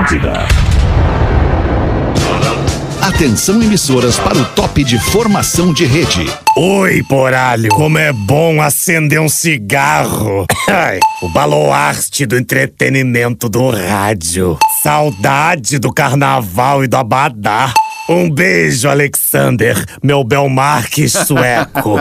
Atlântida. Atenção emissoras para o top de formação de rede. Oi, poralho. Como é bom acender um cigarro. O baluarte do entretenimento do rádio. Saudade do carnaval e do abadá. Um beijo, Alexander, meu Belmarque sueco.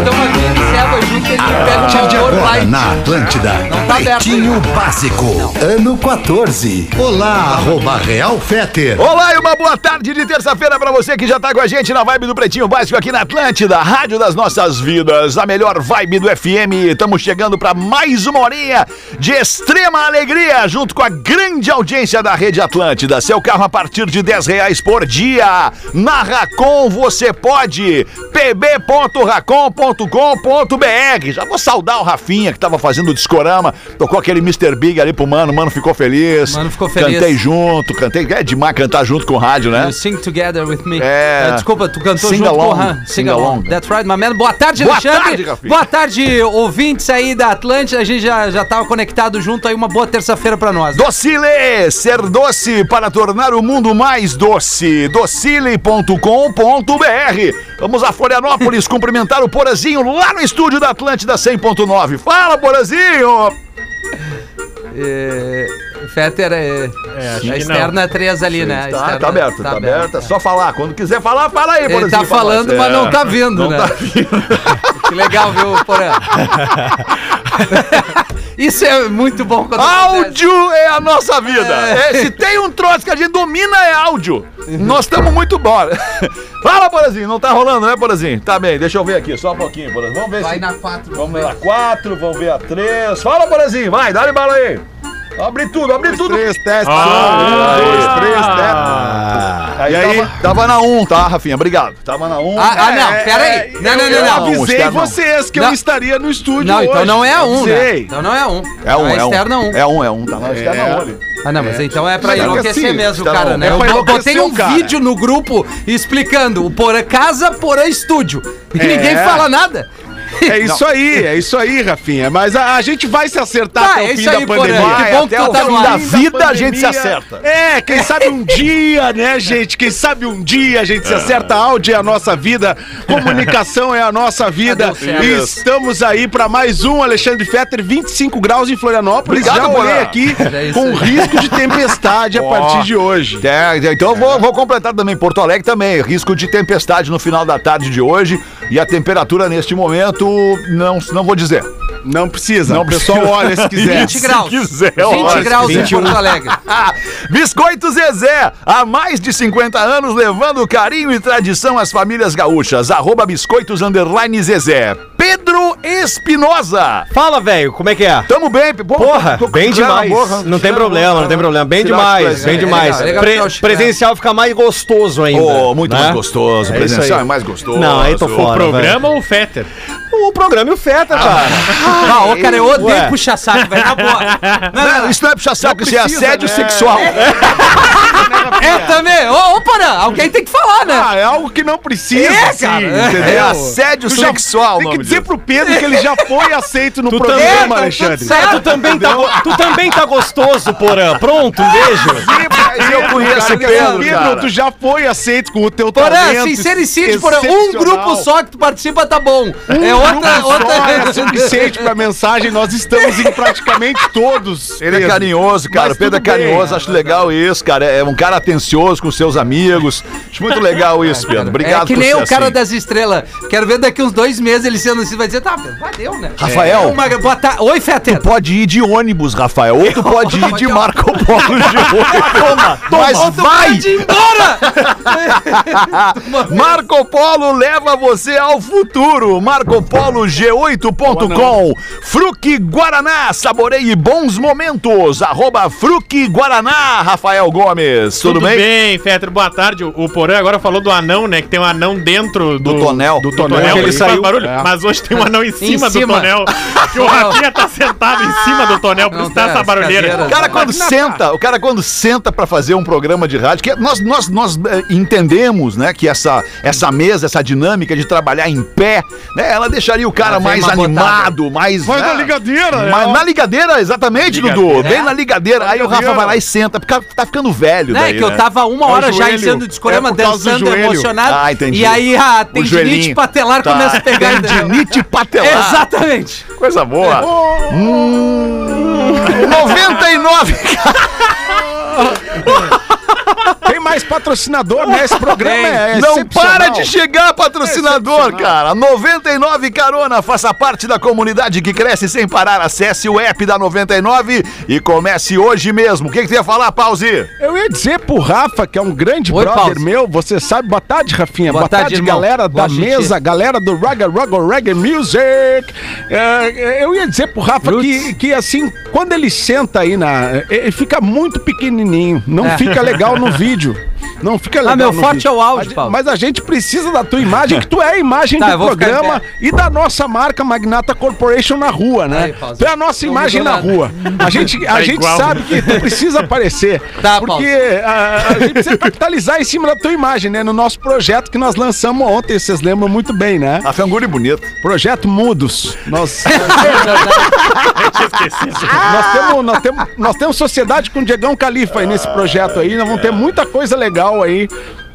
Então aqui encerra junto, ele A pega partir o de agora, na Atlântida, Não tá aberto Pretinho Básico, ano 14. Olá, arroba Real Feter. Olá e uma boa tarde de terça-feira pra você que já tá com a gente na vibe do Pretinho Básico aqui na Atlântida, Rádio das Nossas Vidas, a melhor vibe do FM. Estamos chegando pra mais uma horinha de extrema alegria junto com a grande audiência da Rede Atlântida. Seu carro a partir de 10 reais por dia. Na Racon você pode. pb.racon.com.br. Já vou saudar o Rafinha que tava fazendo o discorama, tocou aquele Mr. Big ali pro mano, o mano ficou feliz. Mano ficou feliz. Cantei junto, cantei. É demais cantar junto com o rádio, né? You sing together with me. É. Eh, desculpa, tu cantou Sing junto along, com o sing Sing along. along. That's right, my man. Boa tarde, Boa Alexandre. tarde, Rafinha. Boa tarde, ouvintes aí da Atlântida. A gente já, já tava conectado junto aí. Uma boa terça-feira pra nós. né? Docile, ser doce para tornar o mundo mais doce. docile.com.br. Vamos a Florianópolis cumprimentar o Porazinho lá no estúdio da Atlântida 100.9. Fala, Porazinho! É, Fetter é. acho a externa 3 ali, né? A Tá, externa tá aberto, tá, aberto. É só falar. Quando quiser falar, fala aí, Ele Porazinho. tá pra falando, mas É. não tá vindo, Não né? tá vindo. Que legal, viu, Porã? Isso é muito bom quando acontece. Áudio é a nossa vida. É. É, se tem um troço que a gente domina é áudio. Nós estamos muito bora. Fala, Porazinho. Não tá rolando, né, Porazinho? Tá bem, deixa eu ver aqui, só um pouquinho, Porazinho. Vamos ver Vai se... na 4. Vamos ver a 4, vamos ver a 3. Fala, Porazinho, vai, dá-lhe bala aí. Abre tudo, abre tudo. Três testes. Um, dois, três, Ah. Aí, E aí? Tava, tava na 1, tá, Rafinha? Obrigado. Tava na 1. Ah, ah, não, É, pera é, aí. Não, não, eu não, não. avisei não. vocês que Não. eu estaria no estúdio Não, então hoje. não é a 1, né? Avisei. Então não é a 1. É um, a é um. externa 1. É um, é um. Tá na externa É. 1 ali. Ah, não, mas então é pra Mas é que enlouquecer assim, mesmo, tá cara, bom. né? É Eu botei um cara. vídeo no grupo explicando o Porã casa, Porã estúdio. E É. ninguém fala nada. É isso aí, é isso aí, Rafinha. Mas a, a gente vai se acertar Tá, até é o fim isso da aí, pandemia. Que bom que até tu o tá fim da vida a gente se acerta. É, quem sabe um dia, né, gente? Quem sabe um dia a gente se acerta. Áudio é a nossa vida, comunicação é a nossa vida. E estamos aí para mais um Alexandre Fetter, 25 graus em Florianópolis. Obrigado, Já olhei aqui É com risco de tempestade a partir de hoje. É, então eu vou, vou completar também. Porto Alegre também. Risco de tempestade no final da tarde de hoje. E a temperatura neste momento, não, não vou dizer. Não precisa. Não o pessoal precisa. olha se quiser. 20 graus. quiser, 20 olha, graus se em quiser. Porto Alegre. Biscoito Zezé, há mais de 50 anos levando carinho e tradição às famílias gaúchas. Arroba Biscoitos Underline Zezé. Pedro Espinosa. Fala, velho, como é que é? Tamo bem, pô, Porra, tô com bem demais. boca. Não tem problema, não tem problema. Bem demais, bem coisas. demais. É legal, é Pre- o presencial fica mais gostoso ainda. Oh, muito né? mais gostoso. É presencial é mais gostoso. Não, aí tô fora. Programa ou o Fetter? O programa e o Feta, cara. Ah, ô, cara, eu odeio Ué. puxar saco, velho. Na boa. Não, não, Não, isso não é puxar saco, isso é assédio né? sexual. É também. Ô, ô, Porã, alguém tem que falar, né? Ah, é algo que não precisa, É, cara. É entendeu? assédio Tu já- sexual, Tem que dizer pro Pedro que ele já foi aceito no Tu programa, também, tá Alexandre. certo. É, tu também, tá, go- tu também tá gostoso, Porã. Pronto, um beijo. Eu conheço o Pedro, cara. tu já foi aceito com o teu Porã, talento. sincericídio, Porã. Um excepcional. grupo só que tu participa tá bom. Um é outra, grupo só é outra. suficiente pra mensagem. Nós estamos em praticamente todos. Ele é Pedro. carinhoso, cara. Mas O Pedro é tudo bem. carinhoso, acho legal isso, cara. É um cara atencioso com seus amigos. Acho muito legal isso, Pedro. Obrigado É que nem o cara assim. das estrelas. Quero ver daqui uns dois meses ele sendo assim. Vai dizer, tá, vai deu, né? Rafael. É uma, ta- Oi, Fetter. Pode ir de ônibus, Rafael. Ou tu pode ir de Marco Polo de ônibus. Toma, Mas Ou tu vai! pode ir embora! Marco Polo leva você ao futuro. MarcoPoloG8.com. Fruque Guaraná, saboreie bons momentos. Arroba Fruque Guaraná, Rafael Gomes. Tudo, bem? bem, Fetter? Boa tarde. O, o Porã agora falou do anão, né? Que tem um anão dentro do, Do tonel. Do Do tonel, tonel, que ele saiu. barulho. É. Mas hoje tem um anão em cima, do cima. tonel. Que o Rafinha tá sentado em cima do tonel, por Não isso tá essa barulheira. cadeiras. O cara quando senta, o cara quando senta pra fazer um programa de rádio, que nós, nós, nós eh, entendemos, né, que essa, essa mesa, essa dinâmica de trabalhar em pé, né, ela deixaria o cara Ela mais uma botada. animado, mais... Vai né, na ligadeira, né? Mas na ligadeira, exatamente, Dudu. Bem na ligadeira. Aí o Rafa ligadeira. vai lá e senta, porque tá ficando velho Não, é daí, que eu né? tava uma É hora já joelho. enchendo o discorama, É dançando, emocionado. Ah, entendi. E aí a O tendinite patelar Tá. começa a pegar. Tendinite patelar. Exatamente. Coisa boa. Hum, 99. Tem mais patrocinador, né? Esse programa Tem. é Não para de chegar patrocinador, cara. 99 Carona, faça parte da comunidade que cresce sem parar. Acesse o app da 99 e comece hoje mesmo. O que, que tu ia falar, Pause? Eu ia dizer pro Rafa, que é um grande Oi, brother Pause. meu, você sabe, boa tarde, Rafinha. Boa Boa, tarde, tarde, galera da Gosto de mesa, galera do Raga Raga Reggae Music. É, eu ia dizer pro Rafa que, que, assim, quando ele senta aí na. Ele fica muito pequenininho, não É. fica legal no vídeo. Não fica legal. meu no forte vídeo. é o áudio, Paulo. Mas a gente precisa da tua imagem, que tu é a imagem Tá, do programa e da nossa marca Magnata Corporation na rua, né? Aí, Paulo. tu é a nossa Não imagem na nada. rua. A gente, a Tá gente igual. sabe que tu precisa aparecer. Tá, porque a, a gente precisa capitalizar em cima da tua imagem, né? No nosso projeto que nós lançamos ontem, vocês lembram muito bem, né? A figura bonito. Projeto Mudos. Nós, Esqueci. nós, temos, nós, temos, nós temos sociedade com o Diegão Califa aí nesse projeto aí. Nós vamos ter muita coisa legal aí.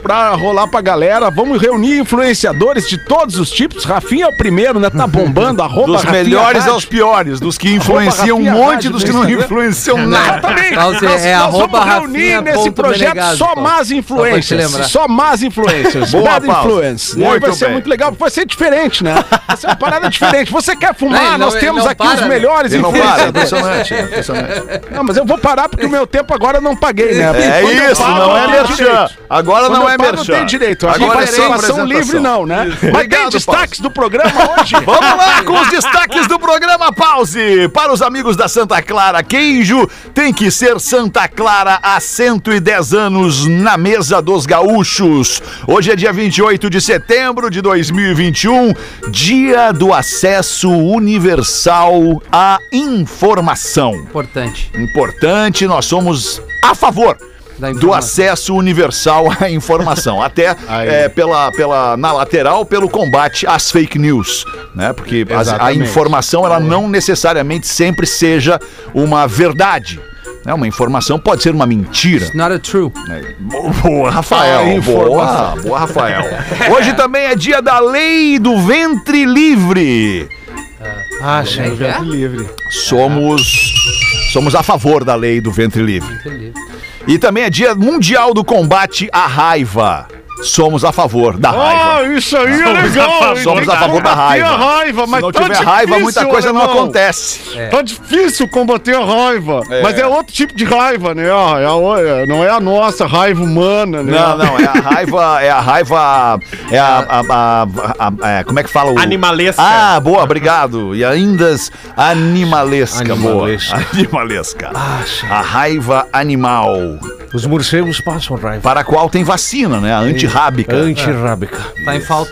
Pra rolar pra galera, vamos reunir influenciadores de todos os tipos. Rafinha é o primeiro, né? Tá bombando, arroba Dos Rafinha melhores Rádio. aos piores, dos que influenciam um monte Rádio dos que não influenciam nada. Exatamente. Paulo, nós, é nós vamos reunir nesse projeto só más lembrar. Só más influencers. Boa, Bad influence. Né? Muito Vai ser bem. muito legal. Vai ser diferente, né? Vai ser uma parada diferente. Você quer fumar? Não, não- nós ele temos não aqui para, os né? melhores Ele não para, é influenciadores. impressionante, é impressionante. Não, mas eu vou parar porque o meu tempo agora eu não paguei, né? É isso, não é merchan. Agora não eu é merchan. Eu tenho direito. Agora vai é apresentação. livre, não, né? Mas tem Obrigado, destaques do programa hoje? Vamos lá com os destaques do programa Pause. Para os amigos da Santa Clara, queijo tem que ser Santa Clara há 110 anos na mesa dos gaúchos. Hoje é dia 28 de setembro de 2021, dia do acesso universal à informação. Importante. Importante, nós somos a favor. Do acesso universal à informação, até é, pela, pela, na lateral, pelo combate às fake news, né? Porque a Exatamente. informação, ela não necessariamente sempre seja uma verdade. Né? Uma informação pode ser uma mentira. Not a true. né? Boa, Rafael. A Boa, boa, Rafael. Hoje também é dia da lei do ventre livre. Ah, é que é? livre. Somos, somos a favor da lei do ventre livre. Entendi. E também é dia mundial do combate à raiva. Somos a favor da Ah, raiva. isso aí é legal. Somos a favor da raiva. Combater a raiva, Se mas não tá tiver raiva, difícil, muita coisa não alemão. acontece. Tá difícil combater a raiva. É. Mas é outro tipo de raiva, né? Ah, é é- não é a nossa raiva humana, né? Não, não, é a raiva, é a raiva, é a, a- a- a- é, como é que fala o... Animalesca. Ah, boa, obrigado. E ainda animalesca, Animalesca. boa. Animalesca. A raiva animal, Os morcegos passam raiva. para a qual tem vacina, né? A antirrábica. Antirrábica. Tá em falta.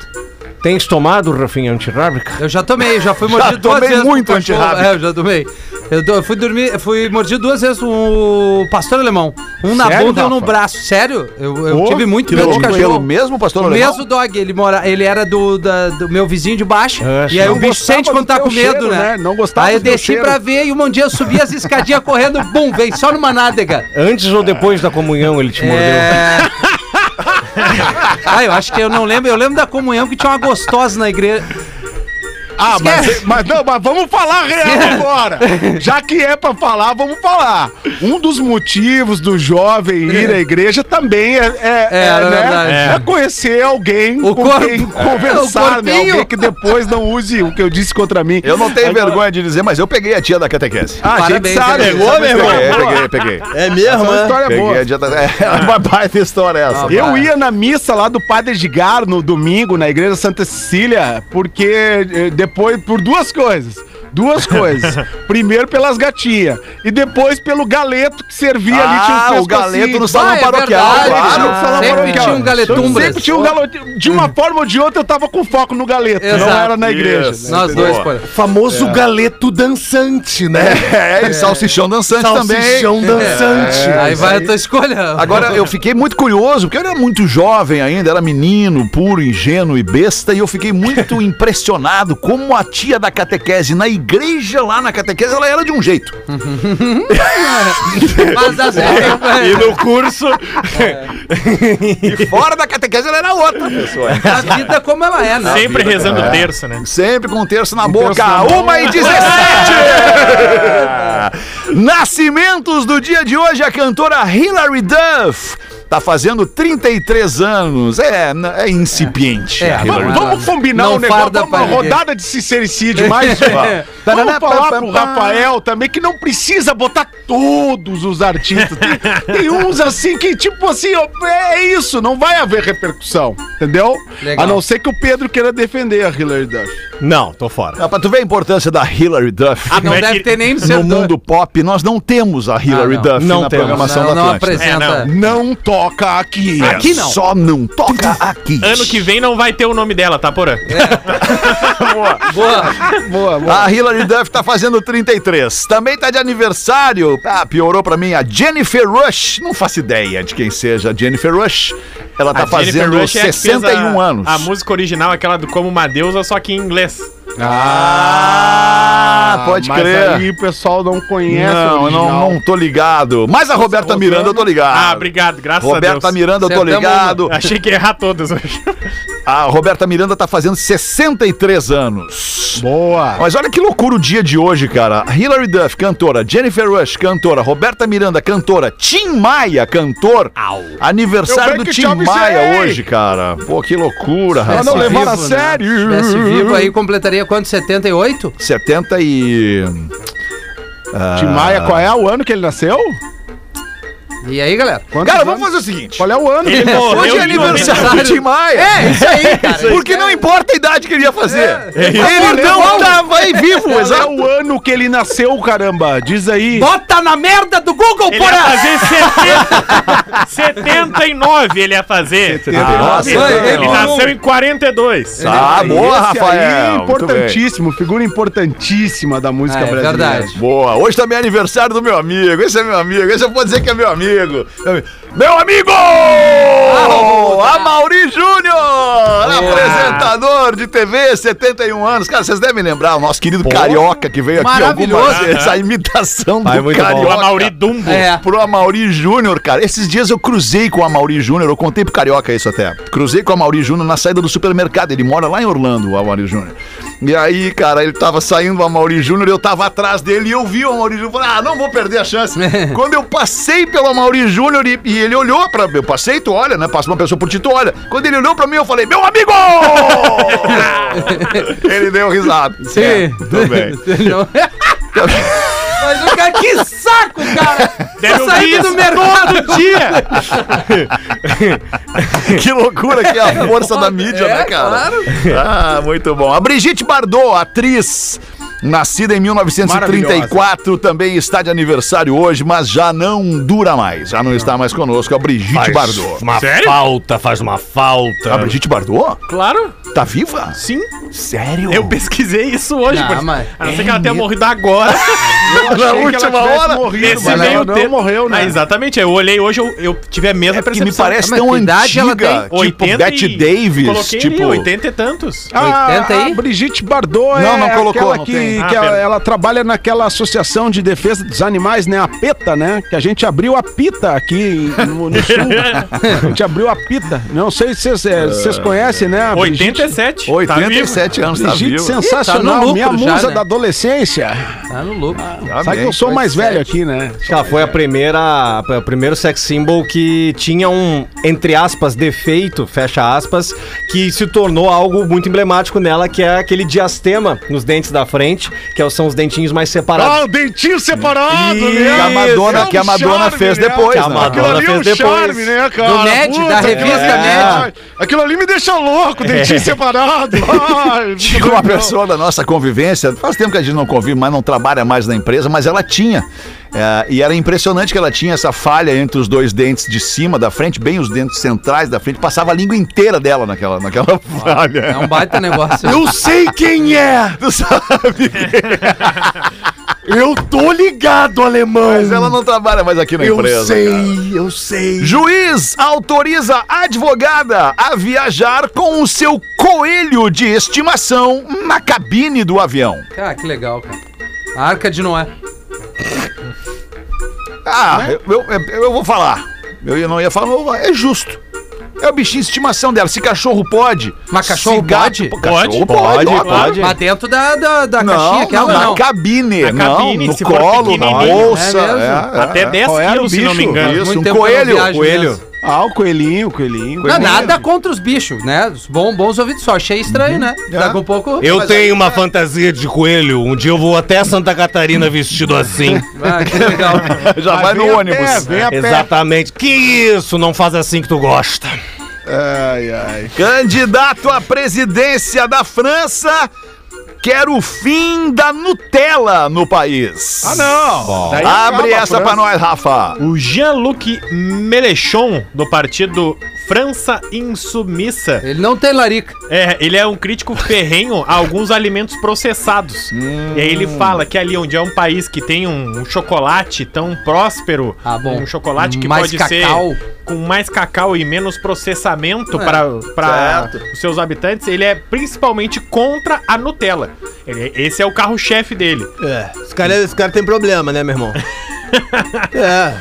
Tens tomado, Rafinha, antirrábica? Eu já tomei, já fui mordido duas tomei vezes. muito por cachorro. antirrábico. É, eu já tomei. Eu, do- eu fui dormir, fui mordido duas vezes o pastor alemão. Um na Sério, bunda e um no Rafa? braço. Sério? Eu, eu Ô, tive muito Que medo de louco, cachorro. pelo mesmo pastor O alemão? mesmo dog, ele, mora, ele era do, da- do meu vizinho de baixo. É, e aí não o bicho gostava sente do quando tá teu com medo, cheiro, né? né? Não gostava Aí eu do teu desci cheiro. pra ver e um dia eu subi as escadinhas correndo, bum, veio só numa nádega. Antes ou depois da comunhão ele te mordeu? É. ah, eu acho que eu não lembro. Eu lembro da comunhão que tinha uma gostosa na igreja. Ah, mas, mas não, mas vamos falar real agora. Já que é pra falar, vamos falar. Um dos motivos do jovem ir à igreja também é, é, É, é, é né, é conhecer alguém O com corpo. quem conversar, né? Alguém que depois não use o que eu disse contra mim. Eu não tenho Agora- vergonha de dizer, mas eu peguei a tia da catequese. Ah, a gente Parabéns, sabe. pegou, é meu irmão? Peguei, peguei, peguei. É mesmo, é uma né? história Peguei boa. a tia da... É uma baita história essa. Ah, Eu ia na missa lá do Padre Edgar no domingo, na igreja Santa Cecília, porque eh, depois, por duas coisas. Duas coisas. Primeiro pelas gatinhas. E depois pelo galeto que servia ali. Tinha Ah, uns o galeto no salão Ah, é paroquial, claro. Um Sempre paroquial. tinha um galetumbras. Sempre tinha um galeto. De uma forma ou de outra, eu tava com foco no galeto. Não Exato. era na igreja. Isso. né? Nós dois, pô. Famoso galeto dançante, né? É, e salsichão dançante também. Salsichão dançante. Aí vai a tua escolha. Agora, eu fiquei muito curioso, porque eu era muito jovem ainda, era menino, puro, ingênuo e besta, e eu fiquei muito impressionado como a tia da catequese na igreja, lá na catequese, ela era de um jeito. Mas vezes. E no curso, E fora da catequese, ela era outra pessoa. A vida como ela é, né? sempre rezando terça, né? Sempre com um terço na terço boca. na boca. Uma e 17! Nascimentos do dia de hoje, a cantora Hilary Duff. Tá fazendo 33 anos. É, é incipiente. É, Vamos, Duff. vamos combinar Não um negócio, vamos uma rodada de sincericídio mais uma. Vamos falar pro Rafael também que não precisa botar todos os artistas. Tem, tem uns assim que, tipo assim, ó, é isso, não vai haver repercussão, entendeu? Legal. A não ser que o Pedro queira defender a Hillary Duff. Não, tô fora. Ah, pra tu ver a importância da Hilary Duff. Não é deve ter nem no No mundo pop, nós não temos a Hilary Ah, não. Duff Não na temos. programação Não, da não Atlântida. apresenta. Não toca aqui. Aqui não. Só não toca aqui. Ano que vem não vai ter o nome dela, tá, Porã? Boa. Boa, boa. A Hilary Duff tá fazendo 33. Também tá de aniversário. Ah, piorou pra mim a Jennifer Rush. Não faço ideia de quem seja a Jennifer Rush. Ela tá A fazendo Rush é a 61 anos. A música original, aquela do Como uma Deusa, só que em inglês. Ah, pode mas crer. aí o pessoal não conhece Não, não, não tô ligado. Mas a Roberta Miranda eu tô ligado. Ah, obrigado, graças a Roberta Deus. Miranda eu tô ligado. Achei que ia errar todas hoje. A Roberta Miranda tá fazendo 63 anos. Boa. Mas olha que loucura o dia de hoje, cara. Hilary Duff, cantora. Jennifer Rush, cantora. Roberta Miranda, cantora. Tim Maia, cantor. Aniversário Eu do Tim. Maia hoje, cara. Pô, que loucura, Pra rapaz. não levar a né? sério. Estivesse vivo aí, completaria quanto? 78? 70 e... Tim Maia, qual é o ano que ele nasceu? E aí, galera? Quantos Cara, anos? vamos fazer o seguinte. Qual é o ano que Ele ele Hoje é aniversário do 90. Tim Maia. É, isso aí, cara. Porque não importa a idade que ele ia fazer. Ele Olha, não tava aí vivo, Qual é exato. o ano que ele nasceu, caramba? Diz aí. Bota na merda do Google, Ele ia porra! fazer 70, 79, ele ia fazer. Nossa, Ele nasceu em 42. Ah, boa, Esse Rafael. aí é importantíssima, figura importantíssima da música Ah, é brasileira. verdade. Boa. Hoje também é aniversário do meu amigo. Esse é meu amigo. Esse eu vou dizer que é meu amigo. Meu amigo! Amauri Júnior! Apresentador de TV, 71 anos. Cara, vocês devem lembrar o nosso querido Carioca que veio aqui Maravilhoso. algumas vezes. A imitação do é muito bom. Carioca. O Amauri Dumbo. É. Pro Amauri Júnior, cara. Esses dias eu cruzei com o Amauri Júnior, eu contei pro Carioca isso até. Cruzei com o Amauri Júnior na saída do supermercado. Ele mora lá em Orlando, o Amauri Júnior. E aí, cara, ele tava saindo o Amauri Júnior, eu tava atrás dele e eu vi o Amauri Júnior. Falei, ah, não vou perder a chance. Quando eu passei pelo Amauri Júnior e, e ele olhou pra mim, eu passei, tu olha, né? Passa uma pessoa por ti, tu olha. Quando ele olhou pra mim, eu falei, meu amigo! ele deu risada. Sim. É, tudo bem. Não. Mas o cara, que saco, cara! Deve saindo do mercado! todo dia. que loucura que é a força da mídia, É, né, cara? claro. Ah, muito bom. A Brigitte Bardot, atriz. Nascida em 1934, também está de aniversário hoje, mas já não dura mais. Já não está mais conosco. A Brigitte Bardot. uma Sério? falta, faz uma falta. A Brigitte Bardot? Claro, Tá viva? sim. Sério? Eu pesquisei isso hoje. Não, mas- A não ser que ela tenha morrido agora. Na última hora, morrido, ela meio não tempo. morreu, né? Ah, exatamente. Eu olhei hoje, eu, eu tive a mesma É percepção. me parece Ah, tão que idade ela antiga. tem? Tipo 80 Bette e- Davis. Coloquei tipo. ali, 80 e tantos. A, 80 aí? a Brigitte Bardot Não, é não colocou, aquela não que, tem. que Ah, ela, pera. ela trabalha naquela associação de defesa dos animais, né? A PETA, né? Que a gente abriu a PITA aqui no, no sul. a gente abriu a PITA. Não sei se vocês vocês conhecem, né? A Brigitte- 87. tá 87 anos, tá Brigitte vivo. sensacional, Ih, tá no lucro minha já, musa né? da adolescência. Tá no lucro. Tá Sabe que eu sou mais velho aqui, né? Ela foi a primeira, o primeiro sex symbol que tinha um, entre aspas, defeito, fecha aspas, que se tornou algo muito emblemático nela, que é aquele diastema nos dentes da frente, que são os dentinhos mais separados. Ah, o dentinho separado, Isso. né? Que a Madonna, É um que a Madonna charme, fez né? depois, Que a né? Madonna Aquilo ali é um fez depois. charme, né, cara? Do Ned, da revista aquilo ali- Ned. Aquilo ali me deixa louco, dentinho É. separado. Ai, Tinha uma pessoa da nossa convivência, faz tempo que a gente não convive, mas não trabalha mais na empresa, mas ela tinha. É, e era impressionante que ela tinha essa falha entre os dois dentes de cima, da frente, bem os dentes centrais da frente, passava a língua inteira dela naquela, naquela falha. É um baita negócio. Eu sei quem é! Tu sabe? Eu tô ligado, alemão! Mas ela não trabalha mais aqui na Eu empresa. sei, cara. eu sei. Juiz autoriza advogada a viajar com o seu coelho de estimação na cabine do avião. Cara, que legal, cara. A Arca de Noé. Ah, eu, eu, eu vou falar. Eu ia- não ia falar, é justo. É o bichinho de estimação dela. Se cachorro pode. Mas cachorro se gato pode? Cachorro Pode, pode, pode. Mas dentro da, da, da Não, caixinha aquela, não, não. na cabine, Na não, cabine, no colo, na bolsa. É é, é, Até é. 10 Qual era o quilos, se não me engano. Isso, Muito um não coelho. coelho. Ah, o coelhinho, o coelhinho. Não, nada contra os bichos, né? Os Bom, bons ouvidos, só achei estranho, né? Daqui a um pouco. Eu tenho uma fantasia de coelho. Um dia eu vou até Santa Catarina vestido assim. Ah, que legal. Já vai no ônibus. pé, vem a pé. Exatamente. Que isso? Não faz assim que tu gosta. Ai, ai. Candidato à presidência da França quer o fim da Nutella no país. Ah, não. Daí Abre essa pra nós, Rafa. O Jean-Luc Mélenchon, do partido França Insubmissa, Ele não tem larica. é, ele é um crítico ferrenho a alguns alimentos processados. E aí ele fala que ali onde é um país que tem um, um chocolate tão próspero, Ah, bom. um chocolate que Mais pode cacau. ser com mais cacau e menos processamento É, para os seus habitantes, ele é principalmente contra a Nutella. Ele- esse é o carro-chefe dele. É, esse cara, esse cara tem problema, né, meu irmão? é.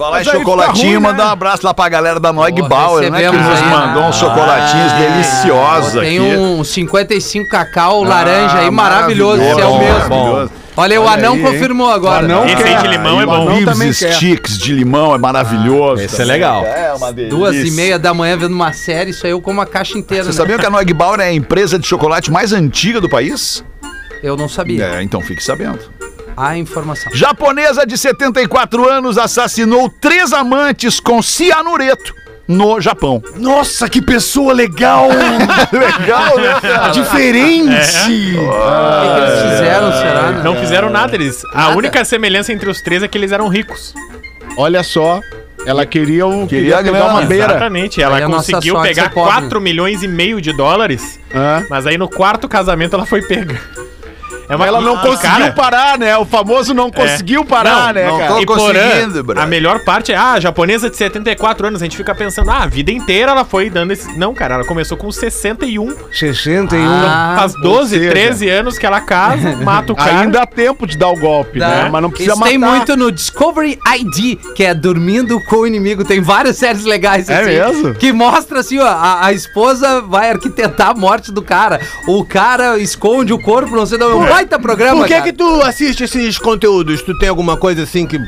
Falar em Mas chocolatinho, fica ruim, mandar né? um abraço lá pra galera da Noig Bauer, né? Que nos mandou uns chocolatinhos deliciosos Tem aqui. um 55 cacau laranja Ah, aí, maravilhoso. Esse é o mesmo. maravilhoso. Olha, o Olha anão aí, confirmou agora. Anão Esse aí de quer. limão é E bom. Ribs quer. sticks de limão é maravilhoso. Esse é legal. É uma delícia. Duas e meia da manhã vendo uma série, isso aí eu como a caixa inteira. Vocês né? sabiam que a Noig Bauer é a empresa de chocolate mais antiga do país? Eu não sabia. É, então fique sabendo. A informação. Japonesa de 74 anos assassinou três amantes com cianureto no Japão. Nossa, que pessoa legal! Legal, né, cara? Diferente! O que, que eles fizeram, será? né? Não fizeram nada eles. A Nada. única semelhança entre os três é que eles eram ricos. Olha só. Ela queria, um, Queria queria, pegar uma beira. Exatamente. Ela conseguiu pegar ser pobre. 4 milhões e meio de dólares, mas aí no quarto casamento ela foi pega. É Mas ela não e, conseguiu cara, parar, né? O famoso não conseguiu parar, Não, né, não cara? tô- E conseguindo, brother. a melhor parte é, ah, a japonesa de 74 anos, a gente fica pensando, ah, a vida inteira ela foi dando esse... Não, cara, ela começou com 61, 61. Ah, faz 12, seja- 13 anos que ela casa, mata o cara. Ainda dá tempo de dar o golpe, Dá. né? Mas não precisa Isso matar. tem muito no Discovery ID, que é dormindo com o inimigo. Tem várias séries legais É mesmo? Que mostra assim, ó, a, a esposa vai arquitetar a morte do cara. O cara esconde o corpo, não sei, é um baita programa, Por que cara. que tu assiste esses conteúdos? Tu tem alguma coisa assim que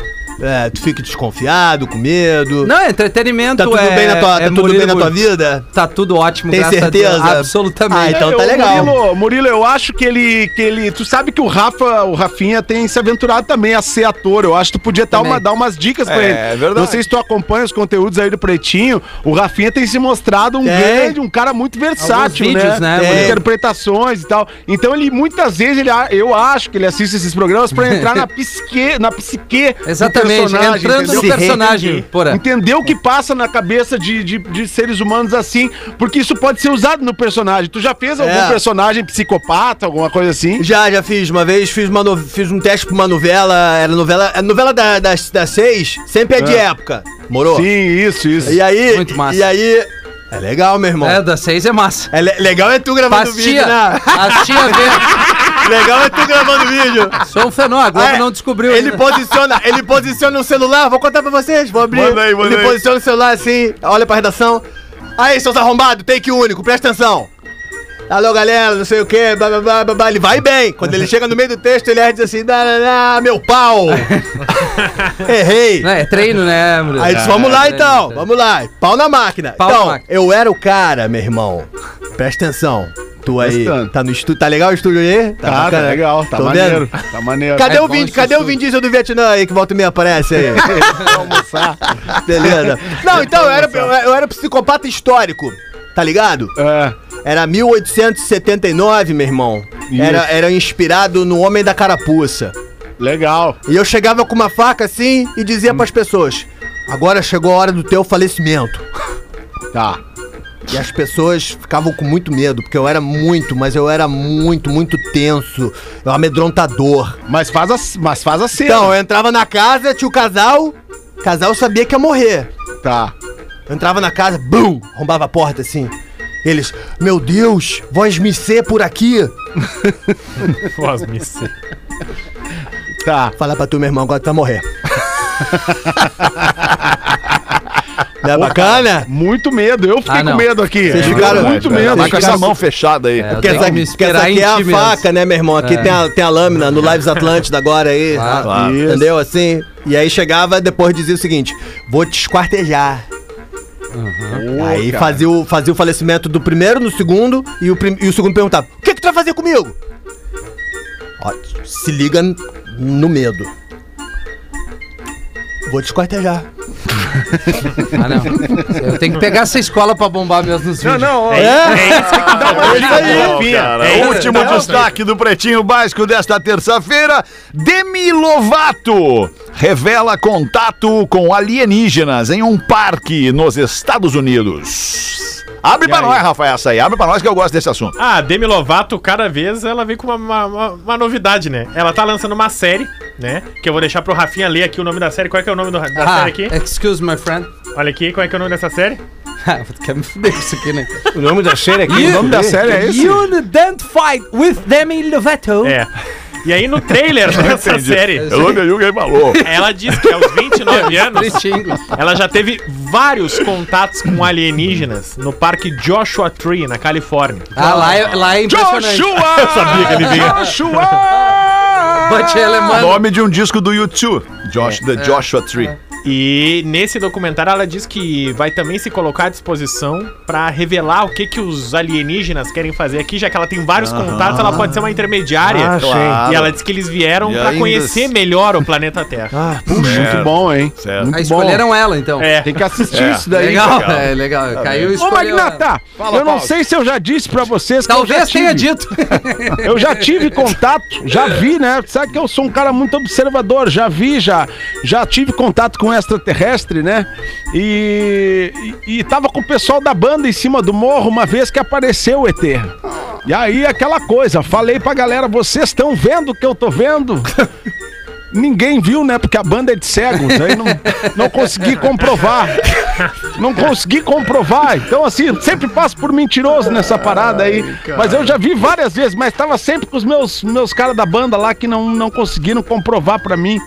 é, tu fica desconfiado, com medo? Não, é entretenimento, Tá tudo é, bem na tua, é tá tudo bem na tua vida? Tá tudo ótimo, Tem graças a certeza? Deus. Absolutamente. Ah, então tá legal. Murilo, Murilo, eu acho que ele, que ele. Tu sabe que o Rafa, o Rafinha tem se aventurado também a ser ator. Eu acho que tu podia dar, uma, dar umas dicas pra É, ele. é verdade. Não sei se tu acompanha os conteúdos aí do Pretinho. O Rafinha tem se mostrado um grande, um cara muito versátil, Alguns vídeos, né, Murilo? interpretações e tal. Então ele muitas vezes ele, eu acho que ele assiste esses programas pra entrar na psique, na psique Exatamente, entrando entendeu? no personagem, porra. Entender o que passa na cabeça de, de, de seres humanos assim, porque isso pode ser usado no personagem. Tu já fez algum É. personagem psicopata, alguma coisa assim? Já, já fiz. Uma vez fiz, uma no- fiz um teste pra uma novela. Era novela. A novela da, das, das seis sempre é de época. Morou? Sim, isso, isso. E aí. Muito massa. E aí. É legal, meu irmão. É, É, das seis é massa. le- legal é tu gravando As vídeo, né? as tia vê. legal é tu gravando vídeo. Sou um fenômeno, a Globo é. não descobriu Ele ainda. posiciona, ele posiciona o celular, vou contar pra vocês, vou abrir. Manda aí, manda ele aí. posiciona o celular assim, olha pra redação. Aí, seus arrombados, take único, presta atenção. Alô, galera, não sei o que, blá, blá, blá, blá, blá. ele vai bem. Quando ele chega no meio do texto, ele diz assim, "Dá, meu pau. Errei. Não, é treino, né, Murilo? Aí disse, vamos lá É, então, é. vamos lá. Pau na máquina. Pau na então, máquina. eu era o cara, meu irmão. Presta atenção. Tu aí, tá no estúdio, tá legal o estúdio aí? Tá, tá bacana? legal, tá Tô maneiro. vendo? Tá maneiro. Cadê É o Vin, cadê o. Vin Diesel do Vietnã aí que volta e meia aparece aí? almoçar? Beleza. Não, então eu era, eu, era psicopata histórico, tá ligado? É. Era 1879, meu irmão. Era, era inspirado no Homem da Carapuça. Legal. E eu chegava com uma faca assim e dizia pras pessoas: Agora chegou a hora do teu falecimento. Tá. E as pessoas ficavam com muito medo, porque eu era muito, mas eu era muito, muito tenso. Eu amedrontador. Mas faz a, mas faz a cena. Então, eu entrava na casa, tinha o casal. O casal sabia que ia morrer. Tá. Eu entrava na casa, bum! Arrombava a porta assim. Eles, meu Deus, vós me ser por aqui. Voz me sei. Tá. Fala pra tu, meu irmão, agora tu vai morrer. Não é Pô, bacana? cara, Muito medo. Eu fiquei Ah, com medo aqui. Vocês ficaram- muito É, medo. Vai com essa mão fechada aí. É, Porque essa, que me porque essa aqui é a mesmo. faca, né, meu irmão? Aqui É. tem, a, tem a lâmina no Lives Atlântida agora aí. Claro. Claro. Isso. Entendeu? Assim. E aí chegava, depois dizia o seguinte: vou te esquartejar. Pô, aí cara. fazia o, fazia o falecimento do primeiro, no segundo, e o, prim- e o segundo perguntava: O que, que tu vai fazer comigo? Ó, se liga no medo. Vou te esquartejar. Ah, não. Eu tenho que pegar essa escola pra bombar mesmo nos Não, vídeos. não. ó. É, é isso que É isso aí. Bom, cara. É, Último é, destaque do Pretinho Básico desta terça-feira. Demi Lovato revela contato com alienígenas em um parque nos Estados Unidos. Abre pra aí? nós, Rafael, essa aí. Abre pra nós que eu gosto desse assunto. Ah, Demi Lovato, cada vez ela vem com uma, uma, uma- uma novidade, né? Ela tá lançando uma série, né? Que eu vou deixar pro Rafinha ler aqui o nome da série. Qual é que é o nome do- da Ah, série aqui? excuse my friend. Olha aqui, qual é que é o nome dessa série? Tu quer me fuder com isso aqui, né? O nome da série aqui? O nome da série é esse? Unidentified with Demi Lovato. É. E aí no trailer dessa série, ela diz que aos 29 anos, ela já teve vários contatos com alienígenas no Parque Joshua Tree, na Califórnia. Ah, lá é, lá é impressionante. Joshua! Eu sabia que ele vinha. Joshua! É mano. Nome de um disco do YouTube. Josh, The Joshua Tree. E nesse documentário ela diz que vai também se colocar à disposição pra revelar o que que os alienígenas querem fazer aqui, já que ela tem vários contatos, ela pode ser uma intermediária. Ah, Claro. E ela diz que eles vieram E pra ainda conhecer se- melhor o planeta Terra. Ah, Puxa, muito bom, hein? Certo. Muito Ah, escolheram ela, então. É. Tem que assistir É. isso daí. Legal, cara. é legal. Caiu e Ô, escolheu. Magnata, Fala, eu não Paulo. sei se eu já disse pra vocês que eu já Talvez tenha tive. dito. Eu já tive contato, já vi, né? Sabe que eu sou um cara muito observador, já vi, já, já tive contato com extraterrestre, né? E, e, e tava com o pessoal da banda em cima do morro uma vez que apareceu o ET. E aí aquela coisa, falei pra galera, vocês estão vendo o que eu tô vendo? Ninguém viu, né? Porque a banda é de cegos, aí não, não consegui comprovar. Não consegui comprovar. Então, assim, sempre passo por mentiroso nessa parada aí. Mas eu já vi várias vezes, mas tava sempre com os meus, meus caras da banda lá que não, não conseguiram comprovar pra mim.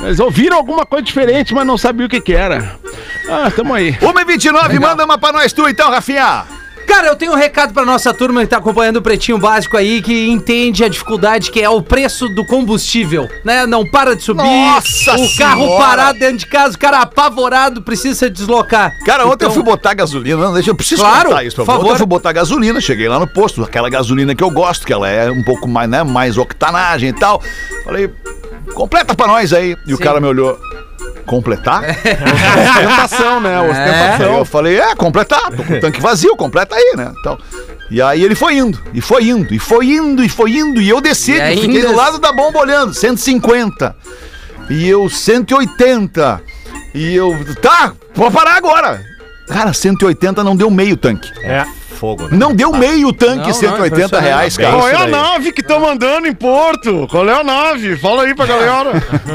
Eles ouviram alguma coisa diferente, mas não sabiam o que que era. Ah, tamo aí. 1h29, manda uma pra nós tu então, Rafinha. Cara, eu tenho um recado pra nossa turma que tá acompanhando o Pretinho Básico aí, que entende a dificuldade que é o preço do combustível, né? Não para de subir. Nossa O carro Senhora! parado dentro de casa, o cara apavorado, precisa se deslocar. Cara, ontem eu Então- fui botar gasolina. Não, deixa eu preciso Claro, contar isso pra por você. Ontem favor. eu fui botar gasolina, cheguei lá no posto, aquela gasolina que eu gosto, que ela é um pouco mais, né, mais octanagem e tal. Falei, completa pra nós aí. E o Sim. cara me olhou. Completar? Ostentação, né? Aí Ostentação. eu falei, é, completar, tô com o tanque vazio, completa aí, né? Então, e aí ele foi indo, e foi indo, e foi indo, e foi indo, e eu desci, E ainda- fiquei do lado da bomba olhando, 150. E eu 180. E eu, tá, vou parar agora. Cara, 180 não deu meio tanque. É. fogo. Não deu meio tanque, Não, não, 180 reais, bem cara. Qual é a nave que estão mandando em Porto? Qual é a nave? Fala aí pra galera.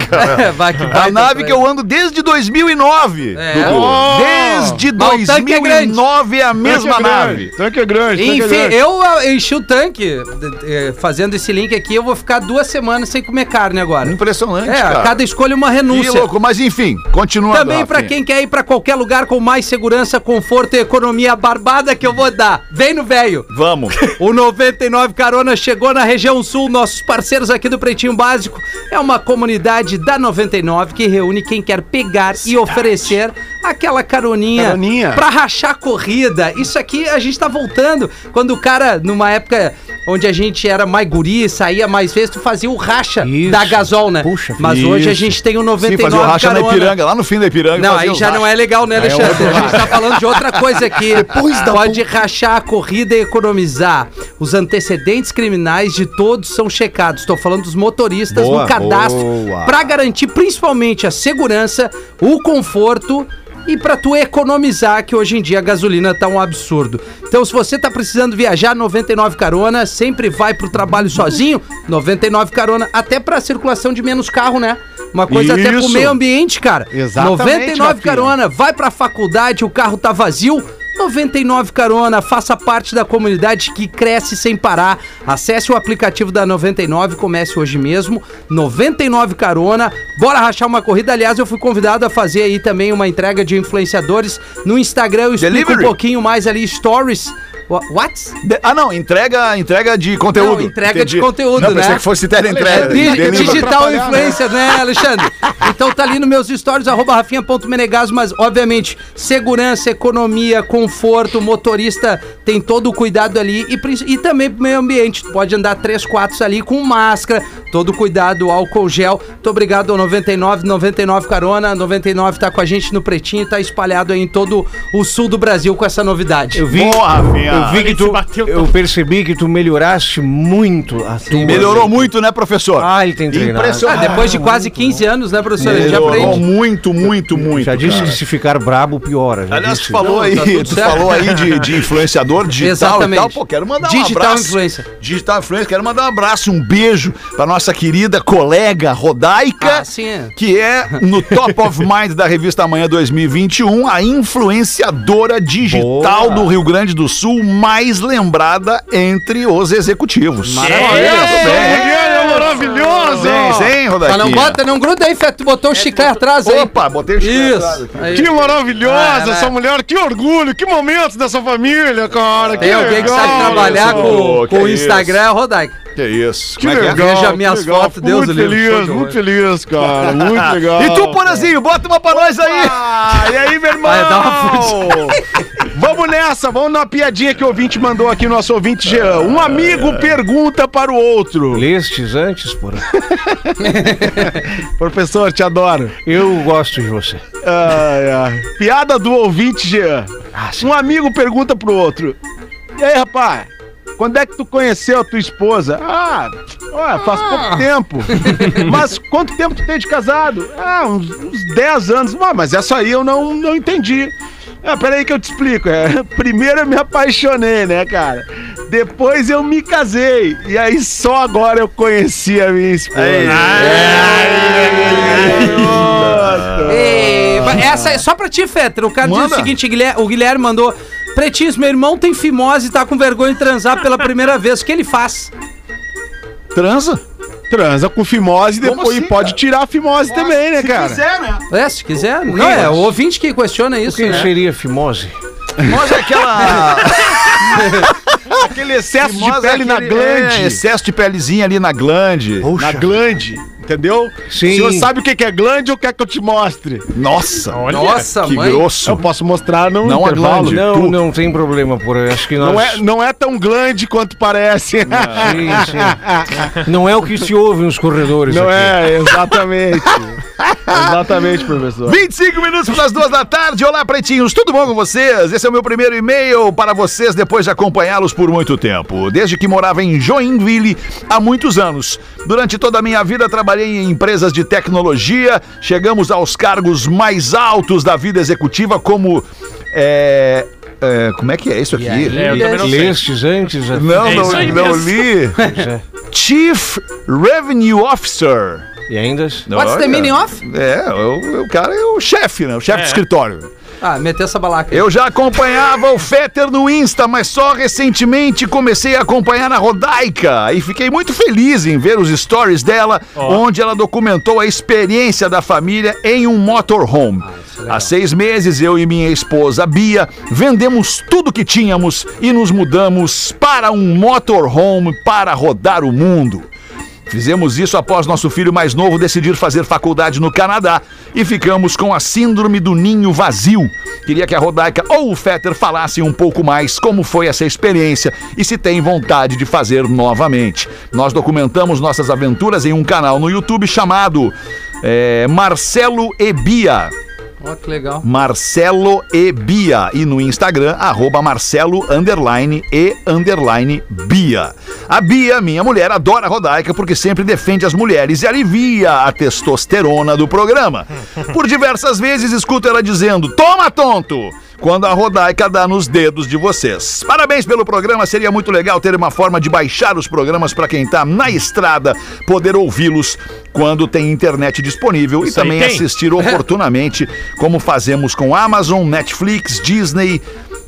vai que A nave tá que eu ando desde 2009. É. Oh! Desde Mas o tanque é grande. 2009 é a mesma Tanque é nave. Tanque é grande. é Enfim, grande. eu ah, enchi o tanque. eh, Fazendo esse link aqui, eu vou ficar duas semanas sem comer carne agora. Impressionante, É, cara. cada escolha uma Que renúncia. louco, mas enfim, continuando. Também pra Rafinha. quem quer ir pra qualquer lugar com mais segurança, conforto e economia barbada que eu vou dar. Vem no velho. Vamos. O 99 Carona chegou na região sul, nossos parceiros aqui do Pretinho Básico. É uma comunidade da 99 que reúne quem quer pegar e oferecer aquela caroninha, Caroninha. pra rachar a corrida. Isso aqui a gente tá voltando. Quando o cara, numa época onde a gente era mais guri, saía mais vezes, tu fazia o racha Isso. da gasol, né? Puxa, Mas isso. hoje a gente tem o Sim, 99 fazer o racha na carona. Ipiranga, lá no fim da Ipiranga. Não, aí já racha. não é legal, né, Alexandre? a gente tá falando de outra coisa aqui. Pode rachar a corrida e economizar. Os antecedentes criminais de todos são checados. Estou falando dos motoristas Boa, no cadastro boa. para garantir principalmente a segurança, o conforto e para tu economizar, que hoje em dia a gasolina tá um absurdo. Então, se você tá precisando viajar, 99 carona, sempre vai pro trabalho sozinho, 99 carona, até pra circulação de menos carro, né? Uma coisa até pro Isso. meio ambiente, cara. Exatamente, 99 Rafinha. carona, vai pra faculdade, o carro tá vazio. 99 Carona, faça parte da comunidade que cresce sem parar. Acesse o aplicativo da 99, comece hoje mesmo. 99 Carona, bora rachar uma corrida. Aliás, eu fui convidado a fazer aí também uma entrega de influenciadores no Instagram. Eu explico Delivery. um pouquinho mais ali, stories. Wha- What? De- Ah, não, entrega, entrega de conteúdo. Não, entrega de conteúdo, não, pensei né? que fosse teleentrega. É, digital influencer, né, Alexandre? Então tá ali nos meus stories, arroba rafinha.menegaso, mas obviamente, segurança, economia, conforto, motorista tem todo o cuidado ali e, e também pro meio ambiente. Tu pode andar três, quatro ali com máscara, todo cuidado, álcool gel. Muito obrigado ao 99, 99 Carona, 99 tá com a gente no Pretinho, tá espalhado aí em todo o sul do Brasil com essa novidade. Eu vi, Boa, Rafinha. eu vi que tu, bateu eu percebi que tu melhoraste muito a tua. Melhorou muito, né, professor? Ah, ele tem treinado. Ah, Impressionante. depois de quase 15 anos, né, professor? Melhorou aprende. muito, muito, muito. Já disse cara. que se ficar brabo, piora. Já Aliás, tu falou aí, tá tu certo. falou aí de, de influenciador digital Exatamente. e tal. Pô, quero mandar um Digital abraço. influencer. Digital influencer. Quero mandar um abraço, um beijo pra nossa querida colega Rodaica. Ah, sim, é. Que é no Top of Mind da revista Amanhã 2021, a influenciadora digital Boa. do Rio Grande do Sul mais lembrada entre os executivos. É maravilhoso! Sim, sim, Mas Rodaica. não bota, não gruda aí, Fé. Tu botou o chiclete atrás aí. Opa, botei o chiclete atrás Isso. Aí. Que maravilhosa essa mulher, que orgulho, que momento dessa família, cara. Tem alguém que sabe trabalhar com, com o isso. Instagram, Rodaica. Que isso. Que Como é que é? legal, Veja que minhas legal. fotos, Fico Deus muito feliz, muito feliz, cara, muito legal. E tu, Porazinho, bota uma pra nós aí. Ah, e aí, meu irmão? Vai dar uma Vamos nessa, vamos na piadinha que o ouvinte mandou aqui, nosso ouvinte Jean. Um amigo pergunta para o outro. Lestes antes, porra. Professor, te adoro. Eu gosto de você. Ai, ai. Piada do ouvinte Jean. Ah. Um amigo pergunta pro outro. E aí, rapaz? Quando é que tu conheceu a tua esposa? Ah, ué, faz pouco tempo. mas quanto tempo tu tem de casado? Ah, uns, uns 10 anos. Ah, mas essa aí eu não, não entendi. Ah, peraí que eu te explico. É, primeiro eu me apaixonei, né, cara? Depois eu me casei. E aí só agora eu conheci a minha esposa. Ei, vai- essa é só pra ti, Fetter. O cara diz Manda. o seguinte: o Guilherme mandou. Pretinhos, meu irmão tem fimose e tá com vergonha de transar pela primeira vez. O que ele faz? Transa? Transa com fimose e Como depois assim, e pode cara? tirar a fimose também, né, cara? né? É, se quiser. Não, é o ouvinte que questiona isso, Quem né? seria fimose? Mas é aquela. Aquele excesso de Mimosa é pele na aquele- glande. É, excesso de pelezinha ali na glande. Na glande, entendeu? Sim. O senhor sabe o que é glande ou quer que eu te mostre? Nossa, Olha. Nossa, que mãe. grosso. Eu posso mostrar no Não intervalo. Não, tu- não tem problema, porra. Acho que nós... Não é, não é tão glande quanto parece. Sim, sim. Não é o que se ouve nos corredores Não aqui. é, exatamente. exatamente, professor. 25 minutos para as duas da tarde. Olá, pretinhos, tudo bom com vocês? Esse é o meu primeiro e-mail para vocês depois de acompanhá-los por muito tempo. Desde que morava em Joinville há muitos anos. Durante toda a minha vida trabalhei em empresas de tecnologia. Chegamos aos cargos mais altos da vida executiva, como. é, é, como é que é isso aqui? É, eu também não. Lestes antes? é- Não, É não, não li. Chief Revenue Officer. E ainda? What's the meaning of? É, o, o cara é o chefe, né? O chefe É. do escritório. Ah, meteu essa balaca. Eu já acompanhava o Fetter no Insta, mas só recentemente comecei a acompanhar na Rodaica. E fiquei muito feliz em ver os stories dela, onde ela documentou a experiência da família em um motorhome. Há seis meses, eu e minha esposa Bia vendemos tudo que tínhamos e nos mudamos para um motorhome para rodar o mundo. Fizemos isso após nosso filho mais novo decidir fazer faculdade no Canadá e ficamos com a síndrome do ninho vazio. Queria que a Rodaica ou o Fetter falassem um pouco mais como foi essa experiência e se tem vontade de fazer novamente. Nós documentamos nossas aventuras em um canal no YouTube chamado é, Marcelo Ebia. Ó, que legal. Marcelo e Bia. E no Instagram, arroba Marcelo underline e underline Bia. A Bia, minha mulher, adora Rodaica porque sempre defende as mulheres e alivia a testosterona do programa. Por diversas vezes escuto ela dizendo: Toma, tonto! Quando a Rodaica dá nos dedos de vocês. Parabéns pelo programa, seria muito legal ter uma forma de baixar os programas para quem tá na estrada, poder ouvi-los quando tem internet disponível Isso e também assistir oportunamente, como fazemos com Amazon, Netflix, Disney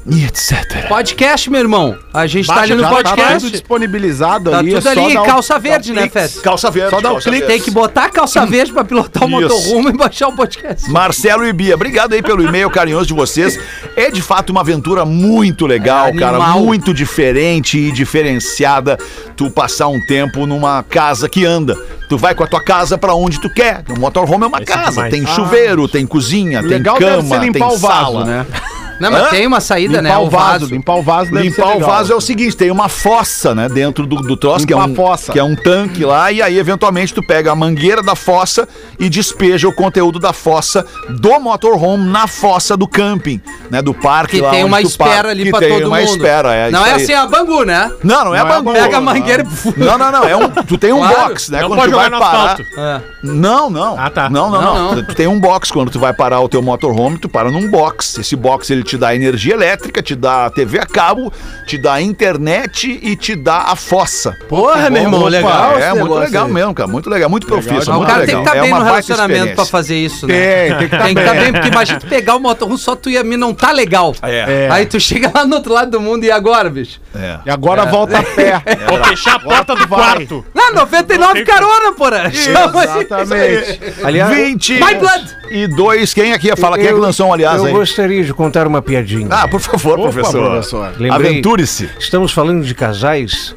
e etc. Podcast, meu irmão. A gente tá Baixa, ali no já Tá tudo podcast. disponibilizado Tá ali. é tudo só ali, calça o verde, né, clique. Feta? Calça verde. Só dá um clique. Tem que botar a calça verde pra pilotar o motorrumo e baixar o podcast. Marcelo e Bia, obrigado aí pelo e-mail carinhoso de vocês. É de fato uma aventura muito legal, É cara, muito diferente e diferenciada. Tu passar um tempo numa casa que anda. Tu vai com a tua casa pra onde tu quer. O motorhome é uma Vai ser casa, tem chuveiro, tem cozinha, Legal tem deve cama, tem o vaso, sala. né? Não, mas Hã? tem uma saída, né? Limpar o vaso, limpar o vaso deve ser Limpar o vaso é o seguinte, tem uma fossa, né, dentro do, do troço, que é, um, fossa. que é um tanque lá, e aí eventualmente tu pega a mangueira da fossa e despeja o conteúdo da fossa do motorhome na fossa do camping, né, do parque Que lá tem onde uma tu espera para. ali que pra tem todo uma mundo. espera, é Não é aí. assim a Bangu, né? Não, não é Não é bangu. Pega a mangueira e... Não, não, não, é um, tu tem um Claro. box, né, Não quando pode tu vai jogar no parar... É. Não, não. Ah, tá. Não, não, não, Não, não. Tu tem um box quando tu vai parar o teu motorhome, tu para num box. Esse box ele te dá energia elétrica, te dá TV a cabo, te dá internet e te dá a fossa. Porra, meu irmão, legal. É muito legal mesmo, cara. Muito legal, muito profício. Mas o cara tem que estar É bem no relacionamento pra fazer isso, né? Tem, tem que estar Tem que estar bem, porque imagina tu pegar o motorhome só tu e a mim não tá legal. É. Aí tu chega lá no outro lado do mundo e agora, bicho? É. E agora volta a pé. Vou fechar a porta do quarto. Não, 99 tem- carona, porra. Exatamente. Aliás, 20 My blood. e dois. Quem aqui ia falar? Quem é que lançou um aliás eu aí? gostaria de contar uma piadinha. Ah, por favor, Opa, professor. professor. Aventure-se. Estamos falando de casais.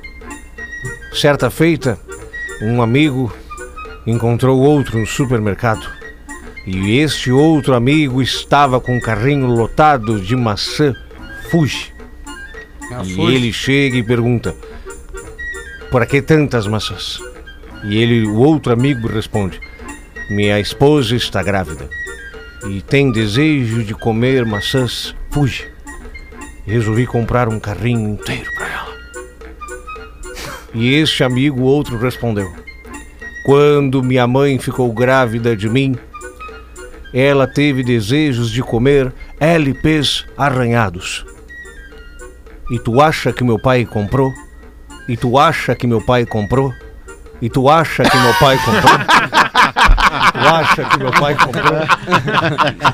Certa feita, um amigo encontrou outro no supermercado. E este outro amigo estava com um carrinho lotado de maçã Fuji. E ele chega e pergunta: Por que tantas maçãs? E ele, o outro amigo responde: Minha esposa está grávida e tem desejo de comer maçãs Fuji. Resolvi comprar um carrinho inteiro para ela. E este amigo, outro, respondeu: Quando minha mãe ficou grávida de mim, ela teve desejos de comer LPs arranhados. E tu acha que meu pai comprou? E tu acha que meu pai comprou? E tu acha que meu pai comprou? tu acha que meu pai comprou?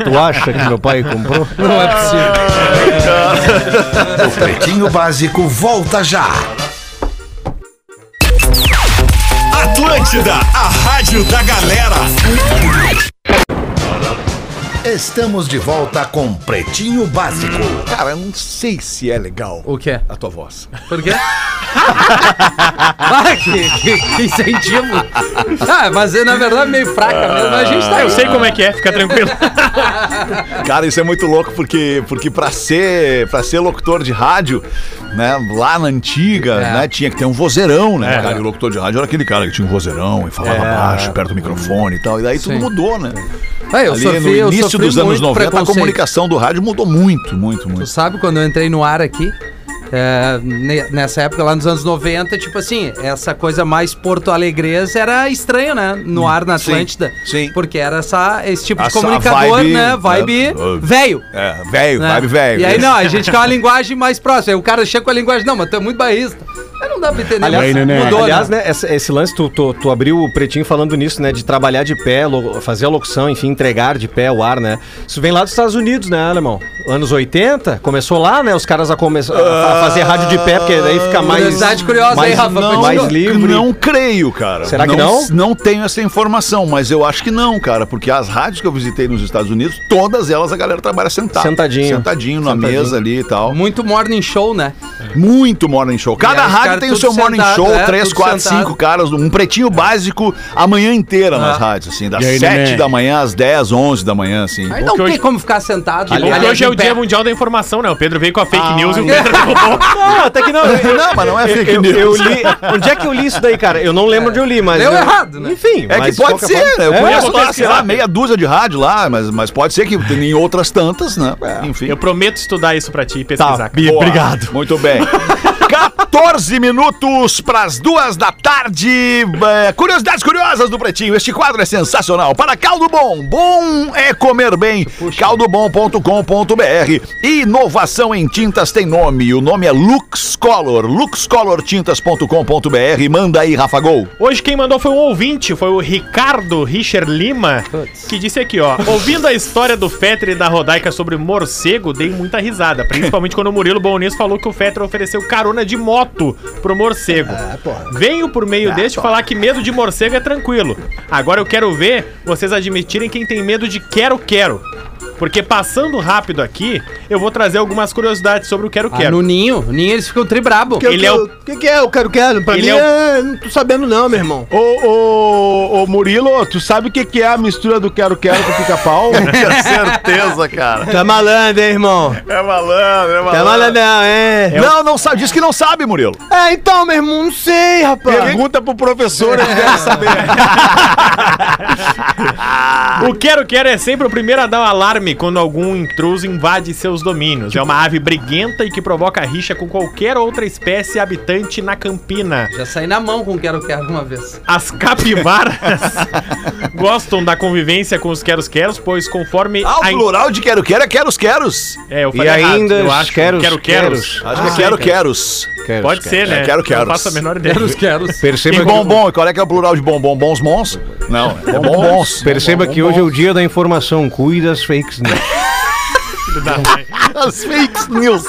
Tu acha que meu pai comprou? Não é possível. O Pretinho Básico volta já. Atlântida, a rádio da galera. Estamos de volta com Pretinho Básico. Cara, eu não sei se é legal O quê? a tua voz. Por quê? ah, que, que, que incentivo. Ah, mas é, na verdade meio fraca mesmo. A gente tá Eu sei como é que é, fica tranquilo. Cara, isso é muito louco porque porque para ser para ser locutor de rádio, né, lá na antiga, É. né, tinha que ter um vozeirão, né, É. cara? E o locutor de rádio era aquele cara que tinha um vozeirão e falava baixo, perto do microfone e tal. E daí tudo Sim. mudou, né? Ah, eu Ali sofri, no início dos anos muito 90 a comunicação do rádio mudou muito, muito, Tu muito. sabe quando eu entrei no ar aqui? é, ne- nessa época, lá nos anos 90, tipo assim, essa coisa mais porto-alegresa era estranho, né? No ar na Sim, Atlântida. sim. Porque era essa, esse tipo de Essa comunicador, vibe, né? Vibe né? velho. É, velho, né? vibe velho. E aí, não, a gente quer uma linguagem mais próxima. Aí o cara chega com a linguagem, não, mas tu é muito bairrista. Não dá pra entender. Aliás, mas Nenê. mudou, Aliás, né? né, esse, esse lance, tu, tu, tu abriu o pretinho falando nisso, né? De trabalhar de pé, lo- fazer a locução, enfim, entregar de pé o ar, né? Isso vem lá dos Estados Unidos, né, alemão? Anos 80, começou lá, né? Os caras a começar a fazer rádio de pé, porque daí fica mais. Curiosidade curiosa mais, aí, Rafa, Não, mais livre. Não creio, cara. Será que não? Não tenho essa informação, mas eu acho que não, cara, porque as rádios que eu visitei nos Estados Unidos, todas elas a galera trabalha sentado. Sentadinho. Sentadinho na Sentadinho. mesa ali e tal. Muito morning show, né? Muito morning show. Cada rádio tem o seu morning sentado, show, é, três, quatro, sentado. cinco caras, um pretinho básico a manhã inteira nas Ah. rádios, assim, das aí, sete neném? da manhã às 10, 11 da manhã, assim. Aí não que tem hoje- como ficar sentado. Que aliás, hoje é o pé. Dia Mundial da Informação, né? O Pedro veio com a fake Ah, news e o é. Pedro. Não, até que não. Eu, Não, mas não é fake eu, news. eu li. Onde é que eu li isso daí, cara? Eu não lembro onde eu li, mas. Leu eu- errado, né? Enfim. É que pode ser, forma- né? Eu É, conheço lá, sei lá, meia dúzia de rádio lá, mas, mas pode ser que tem em outras tantas, né? Enfim. Eu prometo estudar isso pra ti e Tá, pesquisar. Boa. obrigado. Muito bem. 14 minutos para as duas da tarde. É, curiosidades curiosas do Pretinho. Este quadro é sensacional. Para Caldo Bom. Bom é comer bem. Caldobom.com.br. Inovação em tintas tem nome. O nome é Lux Color. luxcolortintas.com.br. Manda aí, Rafa Gol. Hoje quem mandou foi um ouvinte, foi o Ricardo Richer Lima, que disse aqui, ó. Ouvindo a história do Fetter e da Rodaica sobre morcego, dei muita risada. Principalmente quando o Murilo Bonis falou que o Fetter ofereceu carona de moto pro morcego. Venho por meio deste falar que medo de morcego é tranquilo. Agora eu quero ver vocês admitirem quem tem medo de quero-quero. Porque passando rápido aqui, eu vou trazer algumas curiosidades sobre o Ah, quero-quero. no ninho, no ninho eles ficam tribrabo. Ele é o- que, que é o quero quero? Pra Ele mim é o- é, Não tô sabendo não, meu irmão. Ô, ô, ô, Murilo, tu sabe o que, que é a mistura do quero-quero com pica-pau? Tenho certeza, cara. Tá malandro, hein, irmão? É malandro, é Tá malandrão, é. Não, não sabe. Diz que não sabe, Murilo. É, então, meu irmão, não sei, rapaz. Pergunta pro professor, ele deve saber. O quero-quero é sempre o primeiro a dar um alarme quando algum intruso invade seus domínios. É uma ave briguenta e que provoca rixa com qualquer outra espécie habitante na campina. Já saí na mão com quero-quero uma vez. As capivaras gostam da convivência com os queros-queros, pois conforme Ah, o in- plural de quero-quero é queros-queros. É, eu E falei errado, ainda eu acho queros- quero-queros. queros. Acho que é quero-queros. Quero, Pode quero. ser, né? É, quero-queros. Não faço a menor ideia. Quero-quero. Perceba E que, bombom, e qual é que é o plural de bombom? Bons mons? Não, é bombons. perceba que hoje é o dia da informação. Cuida das fakes news. As fake news.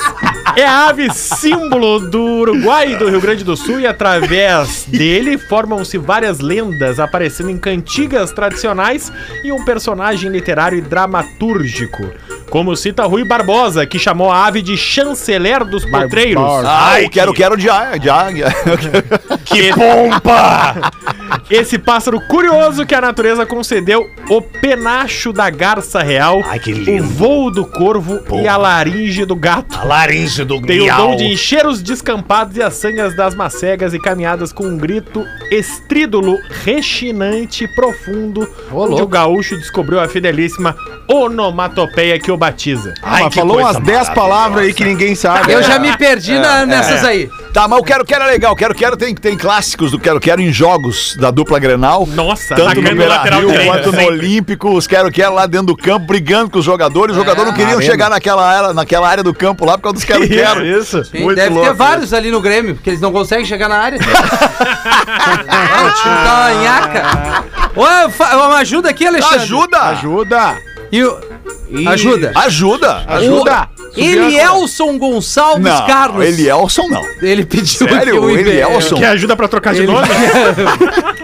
É a ave símbolo do Uruguai e do Rio Grande do Sul e através dele formam-se várias lendas aparecendo em cantigas tradicionais e um personagem literário e dramatúrgico. Como cita Rui Barbosa, que chamou a ave de chanceler dos potreiros. Ah, o quero-quero de águia. De águia. Que pompa! Esse pássaro curioso que a natureza concedeu o penacho da garça real, Ai, que o voo do corvo e a laringe do gato. A laringe do Tem o miau. dom de encher os descampados e as sangas das macegas e caminhadas com um grito estrídulo, rechinante e profundo, onde louco. o gaúcho descobriu a fidelíssima onomatopeia que o batiza. Ah, mas falou umas 10 palavras aí que ninguém sabe. Eu já me perdi na- nessas aí. Tá, mas o quero-quero é legal. O quero-quero tem, tem clássicos do quero-quero em jogos da dupla Grenal. Nossa, Tanto no atacando o lateral Beira-Rio direito, quanto no sempre. Olímpico, os quero-quero lá dentro do campo, brigando com os jogadores. Os jogadores não queriam chegar naquela área, naquela área do campo lá por causa dos quero-quero. Isso. Sim, Muito deve louco ter vários ali no Grêmio, porque eles não conseguem chegar na área. é, o time tá uma nhaca. Ô, fa- uma ajuda aqui, Alexandre. Ajuda! Ajuda! E o- Ajuda. Ajuda! Ajuda! O Elielson Gonçalves Não, Carlos. Elielson não. Ele pediu Sério? aqui o O. Elielson? Quer ajuda pra trocar de Ele- nome?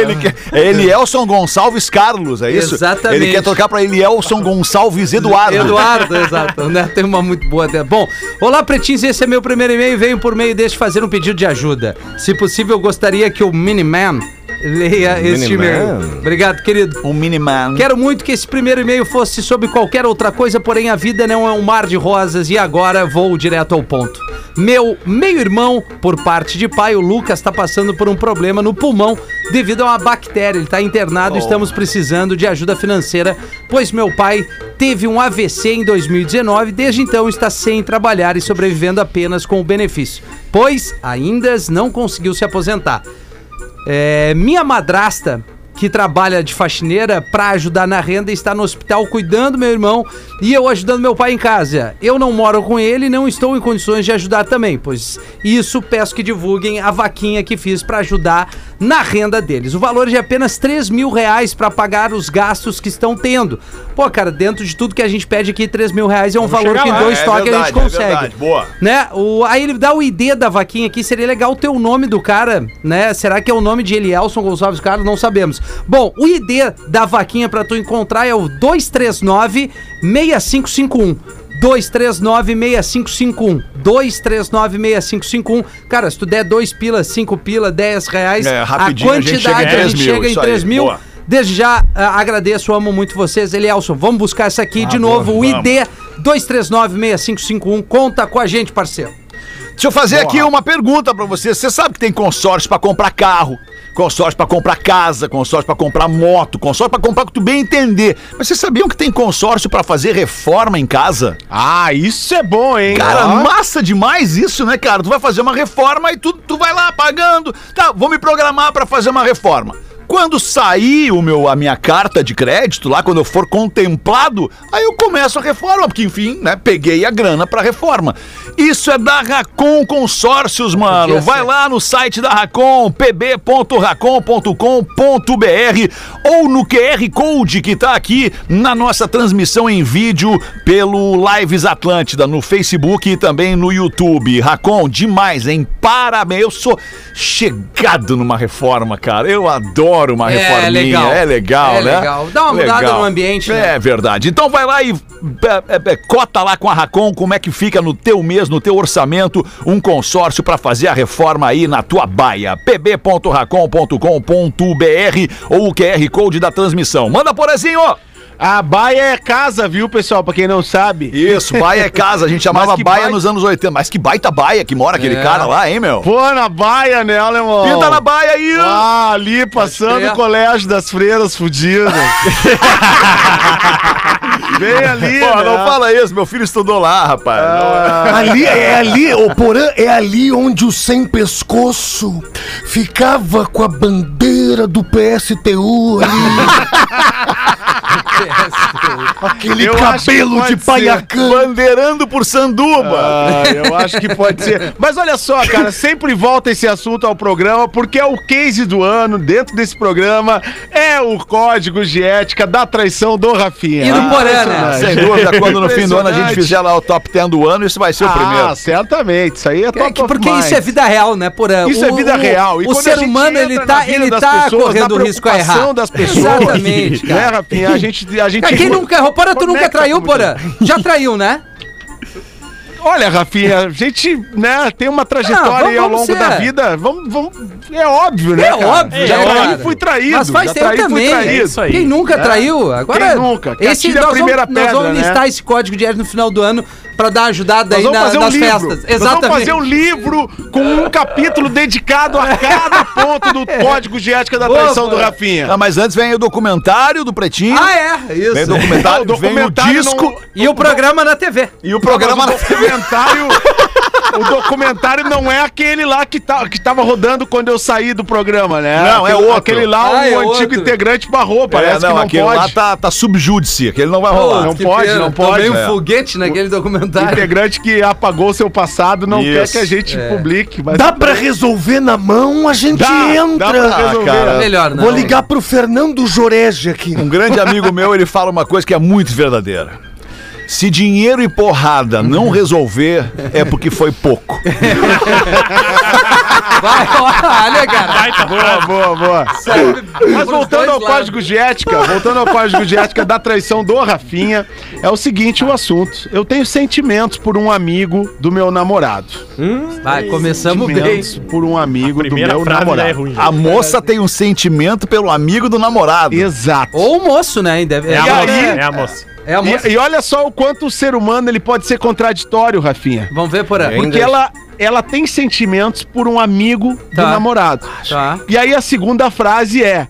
Ele quer, é Elielson Gonçalves Carlos, é isso? Exatamente. Ele quer trocar pra Elielson Gonçalves Eduardo. Eduardo, exato. Né? Tem uma muito boa dela. Bom, olá, pretinhos. Esse é meu primeiro e-mail. Venho por meio deste fazer um pedido de ajuda. Se possível, eu gostaria que o Miniman leia este e-mail. Obrigado, querido. Um miniman. Quero muito que esse primeiro e-mail fosse sobre qualquer outra coisa, porém a vida não é um mar de rosas e agora vou direto ao ponto. Meu meio-irmão, por parte de pai, o Lucas, está passando por um problema no pulmão devido a uma bactéria. Ele está internado e estamos precisando de ajuda financeira, pois meu pai teve um AVC em 2019 desde então está sem trabalhar e sobrevivendo apenas com o benefício, pois ainda não conseguiu se aposentar. É, minha madrasta, que trabalha de faxineira pra ajudar na renda, está no hospital cuidando do meu irmão e eu ajudando meu pai em casa. Eu não moro com ele e não estou em condições de ajudar também, pois isso peço que divulguem a vaquinha que fiz pra ajudar na renda deles. O valor é de apenas 3 mil reais pra pagar os gastos que estão tendo. Pô, cara, dentro de tudo que a gente pede aqui, 3 mil reais é um valor chegar que em dois é toques a gente é consegue verdade. Boa. né? O, aí ele dá o ID da vaquinha aqui, seria legal ter o nome do cara, né? Será que é o nome de Elielson Gonçalves Carlos? Não sabemos. Bom, o ID da vaquinha pra tu encontrar é o 239 6551. 2396551. 2396551. Cara, se tu der 2 pila, 5 pila, 10 reais, É, a quantidade a 3 gente chega em isso aí, 3 mil. boa. Desde já, ah, agradeço, amo muito vocês. Elielson, vamos buscar essa aqui de novo. O ID 2396551. Conta com a gente, parceiro. Deixa eu fazer aqui uma pergunta pra você. Você sabe que tem consórcio pra comprar carro, consórcio pra comprar casa, consórcio pra comprar moto, consórcio pra comprar o que tu bem entender. Mas vocês sabiam que tem consórcio pra fazer reforma em casa? Ah, isso é bom, hein? Cara, Ó. massa demais isso, né, cara? Tu vai fazer uma reforma e tu, tu vai lá pagando. Tá, vou me programar pra fazer uma reforma. Quando sair o meu, a minha carta de crédito lá, quando eu for contemplado, aí eu começo a reforma, porque enfim, né, peguei a grana pra reforma. Isso é da Racon Consórcios, mano. Vai lá no site da Racon, pb.racon.com.br ou no QR Code que tá aqui na nossa transmissão em vídeo pelo Lives Atlântida no Facebook e também no YouTube. Racon, demais, hein? Parabéns. Eu sou chegado numa reforma, cara. Eu adoro uma É, reforminha. legal. É legal, É né? legal. Dá uma mudada no ambiente, né? É verdade. Então vai lá e é, é, é, cota lá com a Racon como é que fica no teu mês, no teu orçamento, um consórcio pra fazer a reforma aí na tua baia. pb.racon.com.br ou o QR Code da transmissão. Manda, Porazinho! A baia é casa, viu, pessoal? Pra quem não sabe. Isso, baia é casa. A gente chamava baia baita- nos anos 80. Mas que baita baia que mora aquele É. cara lá, hein, meu? Pô, na baia, né, alemão? Pinta na baia aí! Ah, ali, passando o colégio das freiras fudidas. Bem ali, Pô, né? não fala isso, meu filho estudou lá, rapaz. Ali, é ali, o Porã, é ali onde o sem pescoço ficava com a bandeira do PSTU ali. Aquele Eu que cabelo de paiacã. Bandeirando por Sanduba. Ah, eu acho que pode ser. Mas olha só, cara, sempre volta esse assunto ao programa, porque é o case do ano, dentro desse programa, é o código de ética da traição do Rafinha. E do Porã, né? impressionante. Sem dúvida, quando no fim do ano a gente fizer lá o top 10 do ano, isso vai ser o Ah, primeiro. certamente. Isso aí é É top que- of porque isso é vida real, né, Porã? Isso é vida real. E o ser humano, ele tá, ele tá pessoas, correndo o risco a errar. das pessoas. Exatamente, Né, cara. Rafinha? A gente... A gente Cara, quem nunca errou? Porã, tu nunca traiu, Porã? Já traiu, né? Olha, Rafinha, a gente, né, tem uma trajetória Ah, aí ao vamos longo ser. da vida. Vamos, vamos, é óbvio, né? É cara? óbvio, Já é traí óbvio. e fui traído. Mas faz já tempo traí fui também. traído. É isso aí. Quem nunca traiu? Agora, Quem nunca? Que Esse, atire a nós, primeira vamos, nós pedra, vamos né? listar esse código de ética no final do ano pra dar ajudada Nós aí na- fazer um nas livro. festas. Nós Exatamente. vamos fazer um livro com um capítulo dedicado a cada ponto do código de ética da traição do boa. Rafinha. Ah, mas antes vem o documentário do Pretinho. Ah, é? Isso. Vem o documentário, Não, o vem o documentário disco não- E o programa na TV. e o programa Mas o documentário. O documentário não é aquele lá que, tá, que tava rodando quando eu saí do programa, né? Não, é Aquele- outro. Aquele lá, Ah, o é antigo outro. integrante barrou, parece é, não, que não aquele pode. lá tá, tá subjúdice, aquele não vai rolar. não Que pode, pena, não pode. Tomei um É. foguete naquele O documentário. integrante que apagou seu passado não Isso. quer que a gente É. publique. Mas Dá pra resolver na mão, a gente Dá, entra. dá pra resolver. cara. Melhor não. Vou ligar pro Fernando Jorege aqui. Um grande amigo meu, ele fala uma coisa que é muito verdadeira. Se dinheiro e porrada não resolver, é porque foi pouco. Vai, olha, cara. Vai, tá Boa, boa, boa. Mas voltando ao código de ética, voltando ao código de ética da traição do Rafinha, é o seguinte o assunto. Eu tenho sentimentos por um amigo do meu namorado. Vai, começamos bem. Sentimentos por um amigo do meu é namorado. ruim. A moça tem um sentimento pelo amigo do namorado. Exato. Ou o moço, né? Deve- É a E moça. aí? É a moça. É a moça. E, e olha só o quanto o ser humano ele pode ser contraditório, Rafinha. Vamos ver por aí. Porque ela, ela tem sentimentos por um amigo Tá. do namorado. Tá. E aí a segunda frase é: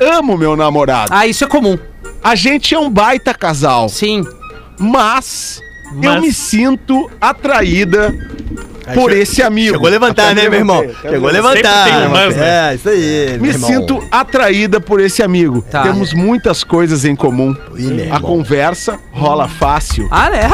Amo meu namorado. Ah, isso é comum. A gente é um baita casal, Sim. mas, eu Mas- me sinto atraída por esse amigo. Chegou a levantar, né, meu irmão? Chegou a levantar. tem um mas, né? É, isso aí. Me meu irmão. sinto atraída por esse amigo. Tá. Temos muitas coisas em comum. Meu A conversa rola fácil. Ah, né?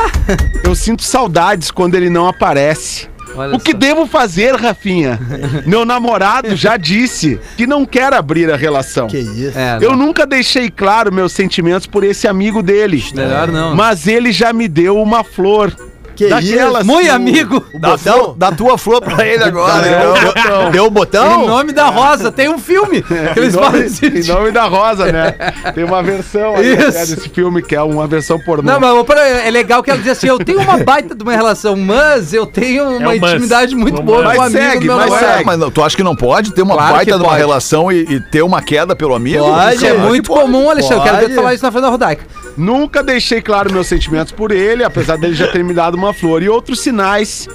Eu sinto saudades quando ele não aparece. Olha O que só. devo fazer, Rafinha? Meu namorado já disse que não quer abrir a relação. Que isso? É, Eu nunca deixei claro meus sentimentos por esse amigo dele. Melhor não. Mas ele já me deu uma flor. Que Daquelas Muito que o- amigo. O Dá, botão? tua- dá tua flor pra ele agora. Deu, então. deu o Em botão? nome da Rosa. Tem um filme que Em eles nome, falam em nome da Rosa, né? Tem uma versão aí até desse filme que é uma versão pornô. Não, mas é legal que ela diz assim: eu tenho uma baita de uma relação, mas eu tenho uma É o mas. intimidade muito O boa mas. com um Mas amigo segue, meu mas namorado. segue. Mas tu acha que não pode ter uma Claro baita que de uma pode. relação e, e ter uma queda pelo amigo? Pode, é que muito pode. comum, Alexandre. Eu Quero ver tu Pode. falar isso na frente da Rodaica. Nunca deixei claro meus sentimentos por ele, apesar dele já ter me dado uma flor. E outros sinais.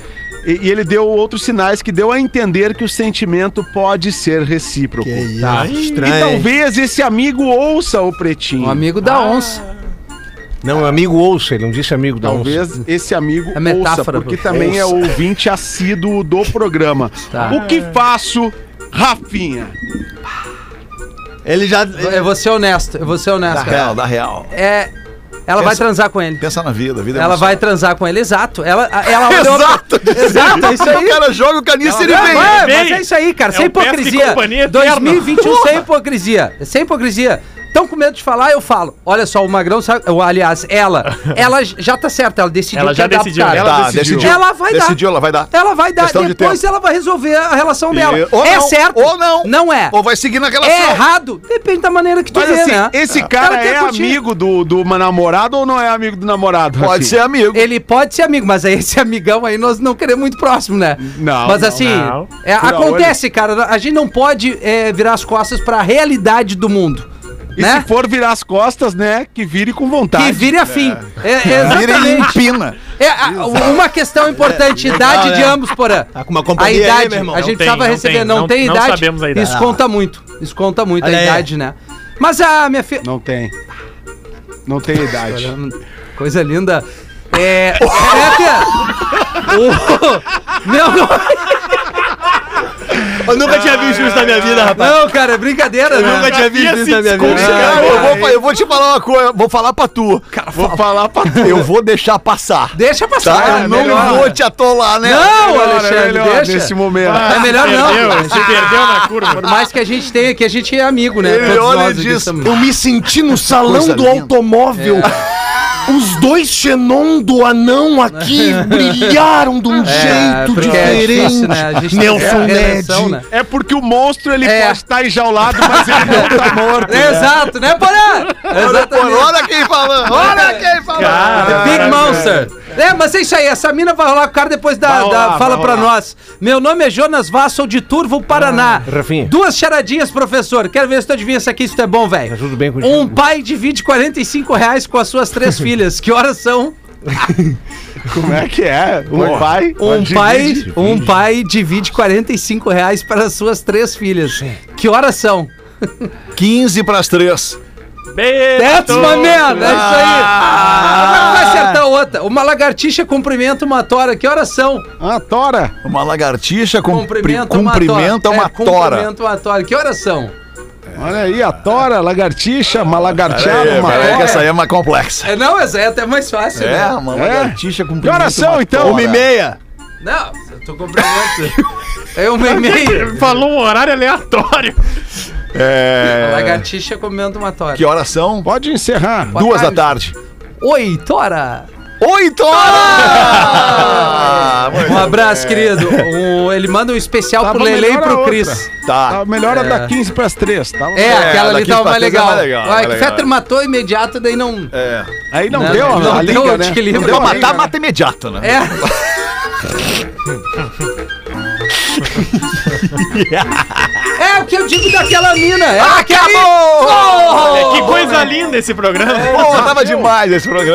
E, e ele deu outros sinais que deu a entender que o sentimento pode ser recíproco. Que isso, Tá. E estranho. hein? talvez esse amigo ouça o pretinho. Um amigo da onça. Não, é amigo ouça, ele não disse amigo da onça. Talvez esse amigo É metáfora, ouça, porque também é ouvinte assíduo do programa. Tá. O que faço, Rafinha? Ele já. Eu vou ser honesto, eu vou ser honesto. Dá cara. real, dá real. É. Ela vai Pensa- transar com ele. Pensa na vida, a vida é Ela vai transar com ele, exato. Ela, ela Exato! Exato, é isso aí. O cara joga o caniço e ele vem. mas é isso aí, cara. É sem e hipocrisia. Companhia eterno. 2021 sem hipocrisia. Sem hipocrisia. Tão com medo de falar, eu falo. Olha só, o Magrão sabe. ou, Aliás, ela. Ela já tá certa, ela decidiu Ela que já dar decidiu, cara. ela Tá, decidiu. Ela vai dar. Decidiu, ela vai dar. Ela vai dar. Questão de Depois tempo. ela vai resolver a relação dela. E- ou é não, certo. ou não. Não é. Ou vai seguir na relação. É errado. Depende da maneira que tu Mas vê, assim, né? esse cara é amigo do, do namorado ou não é amigo do namorado? Pode Rafinha? ser amigo. Ele pode ser amigo, mas aí esse amigão aí nós não queremos muito próximo, né? Não, Mas não, assim, não. é, acontece, cara. A gente não pode é, virar as costas pra realidade do mundo. E né? se for virar as costas, né? Que vire com vontade. Que vire a fim. É, Vira e exatamente. empina. É, a- uma questão importante, idade de ambos, porã. Tá com uma A companhia aí, idade, meu irmão. a gente Não tem, precisava não receber, tem, não, não- tem não idade. sabemos a idade. Isso conta muito. Isso conta muito, Olha a aí. idade, né? Mas a minha filha. Não tem. Não tem idade. Coisa linda. É. é que- o, meu nome. Eu nunca tinha visto isso na minha vida, rapaz. Não, cara, é brincadeira, Eu né? nunca tinha visto isso na minha vida. Cara, eu, vou, fa- eu vou te falar uma coisa, vou falar pra tu. Vou falar pra tu. Eu vou deixar passar. Deixa passar. Tá? é Eu não melhor. vou te atolar, né? Não, Melhor, Alexandre, é melhor deixa. nesse momento. É melhor não. Perdeu, cara. se perdeu na curva. Por mais que a gente tenha, que a gente é amigo, né? Ele olha e aqui diz, somos- Eu me senti no salão Coisa do linda. automóvel. Os dois Xenon do anão aqui brilharam de um jeito porque é diferente. difícil, né? Nelson tem Ned. né? É porque o monstro ele É. pode estar enjaulado, mas ele não tá morto. né? Exato, né, Porã? Exatamente. Olha quem falando, olha quem falando. The Big Monster. É, mas é isso aí, essa mina vai rolar com o cara depois da. Vai da- rolar, fala pra rolar. nós. Meu nome é Jonas Vassal de Turvo, Paraná. Rafinha. Duas charadinhas, professor. Quero ver se tu adivinha isso aqui, se tu é bom, velho. Tudo bem contigo? Um pai divide 45 reais com as suas três filhas. Que horas são? Como é que é? Um pai. Um divide- pai, um pai divide 45 reais para as suas três filhas. Que horas são? 15 pras 3. Beijo. That's my man! É isso aí! Ah. Vai acertar outra. Uma lagartixa cumprimenta uma tora. Que horas são? Ah, tora. Uma lagartixa Cumprimenta cumprimenta uma, É, tora. Cumprimenta uma tora. Que horas são? Olha aí, a tora, lagartixa, uma lagarteada, É, uma peraí que tora. essa aí é mais complexa. É, não, essa aí é até mais fácil, É, né? uma É? lagartixa com Que horas são, então? Uma e meia. Não, eu tô comprimento. É uma e meia. Falou um horário aleatório. A É... lagartixa comendo uma tora. Que horas são? Pode encerrar. Boa Duas da tarde. tarde. Oi, tora! Oito horas! Um abraço, querido. Um- ele manda um especial Tava pro Lele e a pro. Cris. Tá. Tá melhor a É. da 15 pras 3. Tá? É, aquela ali tava mais trás é legal. mais legal, Vai, mais que o legal. Fetter matou imediato, daí não. É. Aí não, Não, deu não a deu liga, né? equilíbrio. Não deu Pra a matar, liga, mata imediato, né? É. é o que eu digo daquela mina. É Acabou! Oh! Que coisa linda esse programa. Pô, tava demais esse programa.